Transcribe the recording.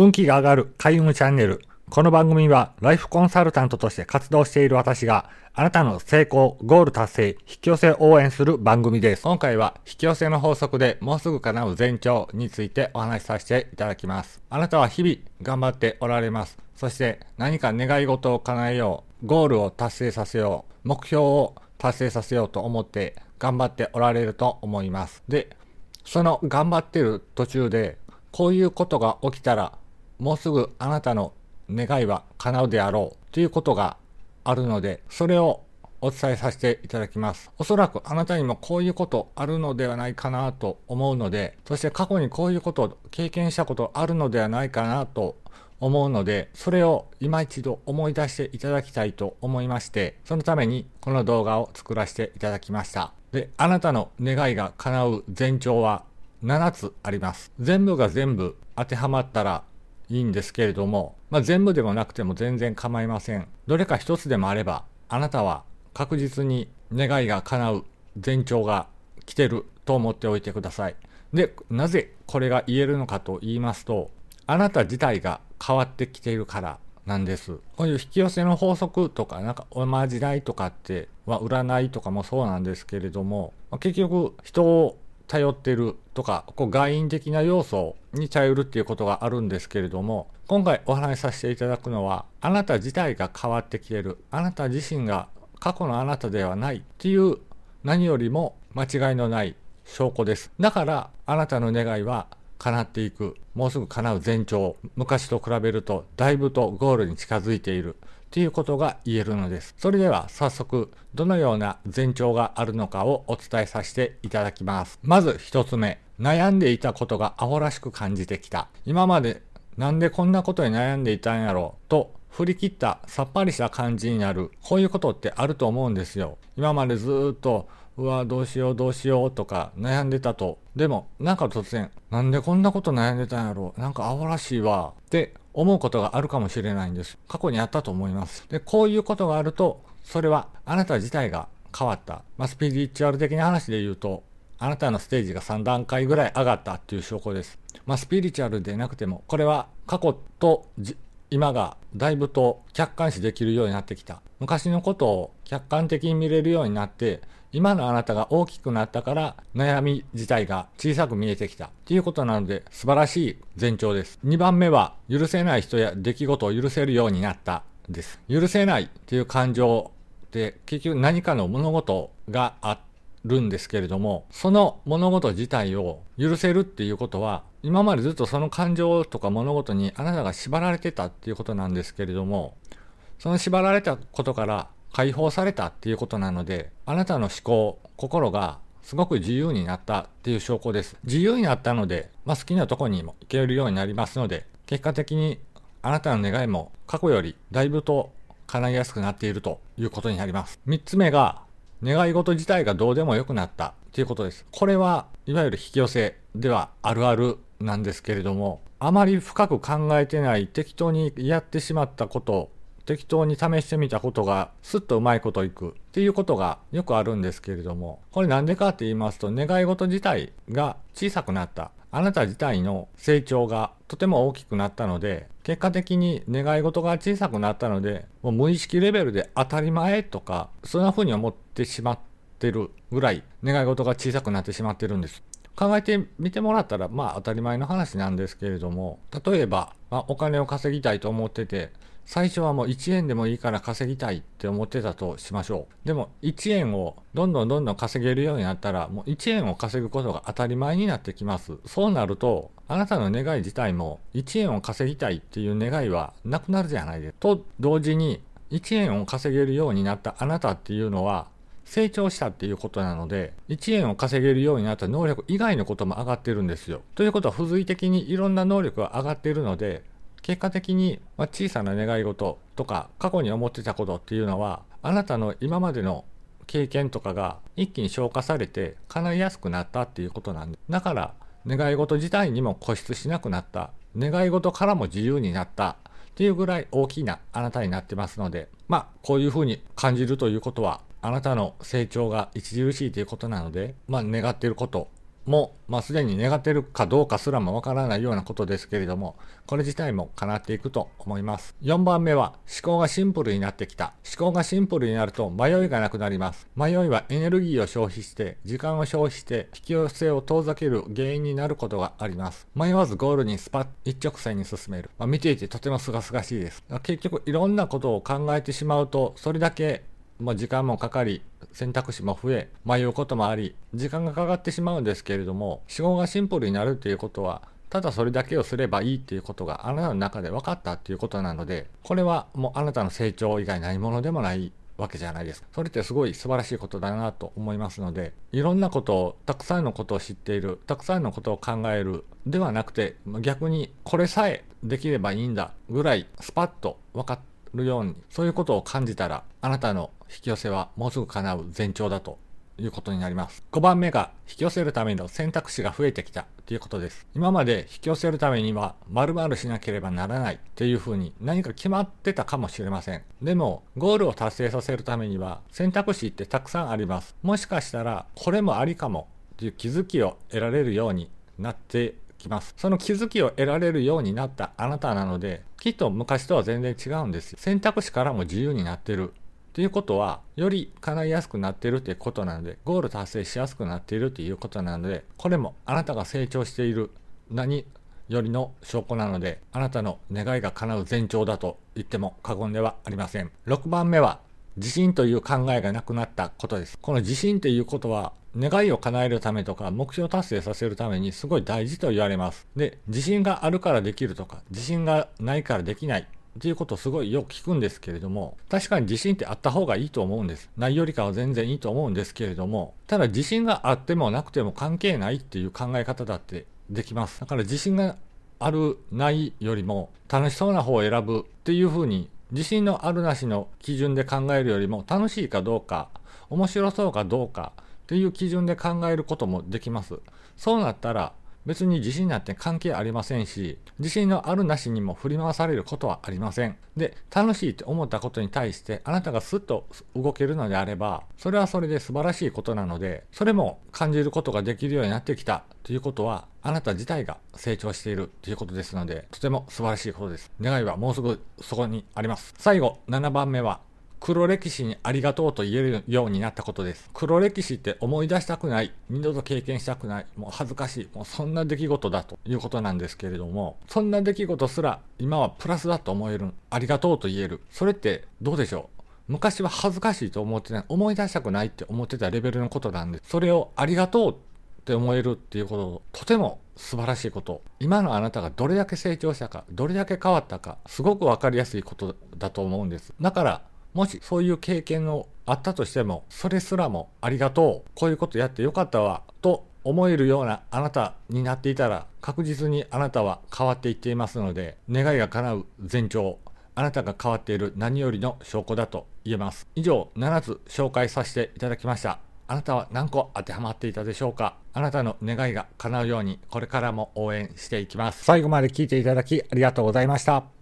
運気が上がる開運チャンネル。この番組はライフコンサルタントとして活動している私があなたの成功、ゴール達成、引き寄せ応援する番組です。今回は引き寄せの法則でもうすぐ叶う前兆についてお話しさせていただきます。あなたは日々頑張っておられます。そして何か願い事を叶えよう、ゴールを達成させよう、目標を達成させようと思って頑張っておられると思います。で、その頑張ってる途中でこういうことが起きたらもうすぐあなたの願いは叶うであろうということがあるので、それをお伝えさせていただきます。おそらくあなたにもこういうことあるのではないかなと思うので、そして過去にこういうことを経験したことあるのではないかなと思うので、それを今一度思い出していただきたいと思いまして、そのためにこの動画を作らせていただきました。で、あなたの願いが叶う前兆は7つあります。全部が全部当てはまったらいいんですけれども、まあ、全部でもなくても全然構いません。どれか一つでもあれば、あなたは確実に願いが叶う前兆が来てると思っておいてください。で、なぜこれが言えるのかと言いますと、あなた自体が変わってきているからなんです。こういう引き寄せの法則とか、なんかおまじないとかっては占いとかもそうなんですけれども、結局人を頼ってるとか、こう外因的な要素に頼るっていうことがあるんですけれども、今回お話しさせていただくのは、あなた自体が変わってきてる。あなた自身が過去のあなたではないっていう何よりも間違いのない証拠です。だから、あなたの願いは叶っていく。もうすぐ叶う前兆。昔と比べるとだいぶとゴールに近づいている。ということが言えるのです。それでは早速どのような前兆があるのかをお伝えさせていただきます。まず一つ目、悩んでいたことがアホらしく感じてきた。今までなんでこんなことに悩んでいたんやろう？と振り切ったさっぱりした感じになる。こういうことってあると思うんですよ。今までずっとうわ、どうしようどうしようとか悩んでたと。でも、なんか突然、なんでこんなこと悩んでたんやろなんかアホらしいわ。って思うことがあるかもしれないんです。過去にあったと思います。で、こういうことがあると、それはあなた自体が変わった。まあ、スピリチュアル的な話で言うと、あなたのステージが3段階ぐらい上がったっていう証拠です。まあ、スピリチュアルでなくても、これは過去と今がだいぶと客観視できるようになってきた。昔のことを客観的に見れるようになって、今のあなたが大きくなったから悩み自体が小さく見えてきたっていうことなので素晴らしい前兆です。2番目は許せない人や出来事を許せるようになったです。許せないっていう感情って結局何かの物事があるんですけれども、その物事自体を許せるっていうことは今までずっとその感情とか物事にあなたが縛られてたっていうことなんですけれども、その縛られたことから解放されたっていうことなので、あなたの思考、心がすごく自由になったっていう証拠です。自由になったので、まあ、好きなとこにも行けるようになりますので、結果的にあなたの願いも過去よりだいぶと叶いやすくなっているということになります。3つ目が、願い事自体がどうでもよくなったということです。これはいわゆる引き寄せではあるあるなんですけれども、あまり深く考えてない適当にやってしまったこと適当に試してみたことがすっとうまいこといくっていうことがよくあるんですけれども、これなんでかって言いますと、願い事自体が小さくなった。あなた自体の成長がとても大きくなったので、結果的に願い事が小さくなったので、もう無意識レベルで当たり前とか、そんな風に思ってしまってるぐらい、願い事が小さくなってしまってるんです。考えてみてもらったら、まあ当たり前の話なんですけれども、例えば、まあ、お金を稼ぎたいと思ってて、最初はもう1円でもいいから稼ぎたいって思ってたとしましょう。でも1円をどんどんどんどん稼げるようになったらもう1円を稼ぐことが当たり前になってきます。そうなるとあなたの願い自体も1円を稼ぎたいっていう願いはなくなるじゃないですか。と同時に1円を稼げるようになったあなたっていうのは成長したっていうことなので、1円を稼げるようになった能力以外のことも上がってるんですよ。ということは、付随的にいろんな能力が上がっているので、結果的に、ま小さな願い事とか過去に思ってたことっていうのはあなたの今までの経験とかが一気に消化されて叶いやすくなったっていうことなんでだから願い事自体にも固執しなくなった願い事からも自由になったっていうぐらい大きなあなたになってますのでまあこういうふうに感じるということはあなたの成長が著しいということなのでまあ願っていることも、まあ、すでに願ってるかどうかすらもわからないようなことですけれども、これ自体も叶っていくと思います。4番目は、思考がシンプルになってきた。思考がシンプルになると迷いがなくなります。迷いはエネルギーを消費して、時間を消費して、引き寄せを遠ざける原因になることがあります。迷わずゴールにスパッ、一直線に進める。まあ、見ていてとても清々しいです。結局、いろんなことを考えてしまうと、それだけまあ、時間もかかり、選択肢も増え、迷うこともあり、時間がかかってしまうんですけれども、思考がシンプルになるということは、ただそれだけをすればいいっていうことがあなたの中で分かったっていうことなので、これはもうあなたの成長以外ないものでもないわけじゃないです。それってすごい素晴らしいことだなと思いますので、いろんなことを、たくさんのことを知っている、たくさんのことを考えるではなくて、逆にこれさえできればいいんだぐらいスパッと分かるように、そういうことを感じたら、あなたの引き寄せはもうすぐ叶う前兆だということになります。5番目が引き寄せるための選択肢が増えてきたということです。今まで引き寄せるためには〇〇しなければならないっていうふうに何か決まってたかもしれません。でもゴールを達成させるためには選択肢ってたくさんあります。もしかしたらこれもありかもっていう気づきを得られるようになってきます。その気づきを得られるようになったあなたなので、きっと昔とは全然違うんですよ。選択肢からも自由になってる。っていうことは、より叶いやすくなってるっていうことなので、ゴール達成しやすくなっているっていうことなので、これもあなたが成長している何よりの証拠なので、あなたの願いが叶う前兆だと言っても過言ではありません。6番目は、自信という考えがなくなったことです。この自信っていうことは、願いを叶えるためとか、目標達成させるためにすごい大事と言われます。で、自信があるからできるとか、自信がないからできないっていうことをすごいよく聞くんですけれども、確かに自信ってあった方がいいと思うんです。ないよりかは全然いいと思うんですけれども、ただ自信があってもなくても関係ないっていう考え方だってできます。だから自信がある、ないよりも楽しそうな方を選ぶっていうふうに、自信のあるなしの基準で考えるよりも楽しいかどうか、面白そうかどうかっていう基準で考えることもできます。そうなったら、別に自信なんて関係ありませんし、自信のあるなしにも振り回されることはありません。で、楽しいって思ったことに対してあなたがスッと動けるのであれば、それはそれで素晴らしいことなので、それも感じることができるようになってきたということは、あなた自体が成長しているということですので、とても素晴らしいことです。願いはもうすぐそこにあります。最後、7番目は、黒歴史にありがとうと言えるようになったことです。黒歴史って思い出したくない、二度と経験したくない、もう恥ずかしい、もうそんな出来事だということなんですけれども、そんな出来事すら今はプラスだと思える、ありがとうと言える。それってどうでしょう？昔は恥ずかしいと思ってない、思い出したくないって思ってたレベルのことなんで、それをありがとうって思えるっていうこと、とても素晴らしいこと。今のあなたがどれだけ成長したか、どれだけ変わったか、すごくわかりやすいことだと思うんです。だから、もしそういう経験をあったとしても、それすらもありがとう、こういうことやってよかったわ、と思えるようなあなたになっていたら、確実にあなたは変わっていっていますので、願いが叶う前兆、あなたが変わっている何よりの証拠だと言えます。以上、7つ紹介させていただきました。あなたは何個当てはまっていたでしょうか？あなたの願いが叶うようにこれからも応援していきます。最後まで聞いていただきありがとうございました。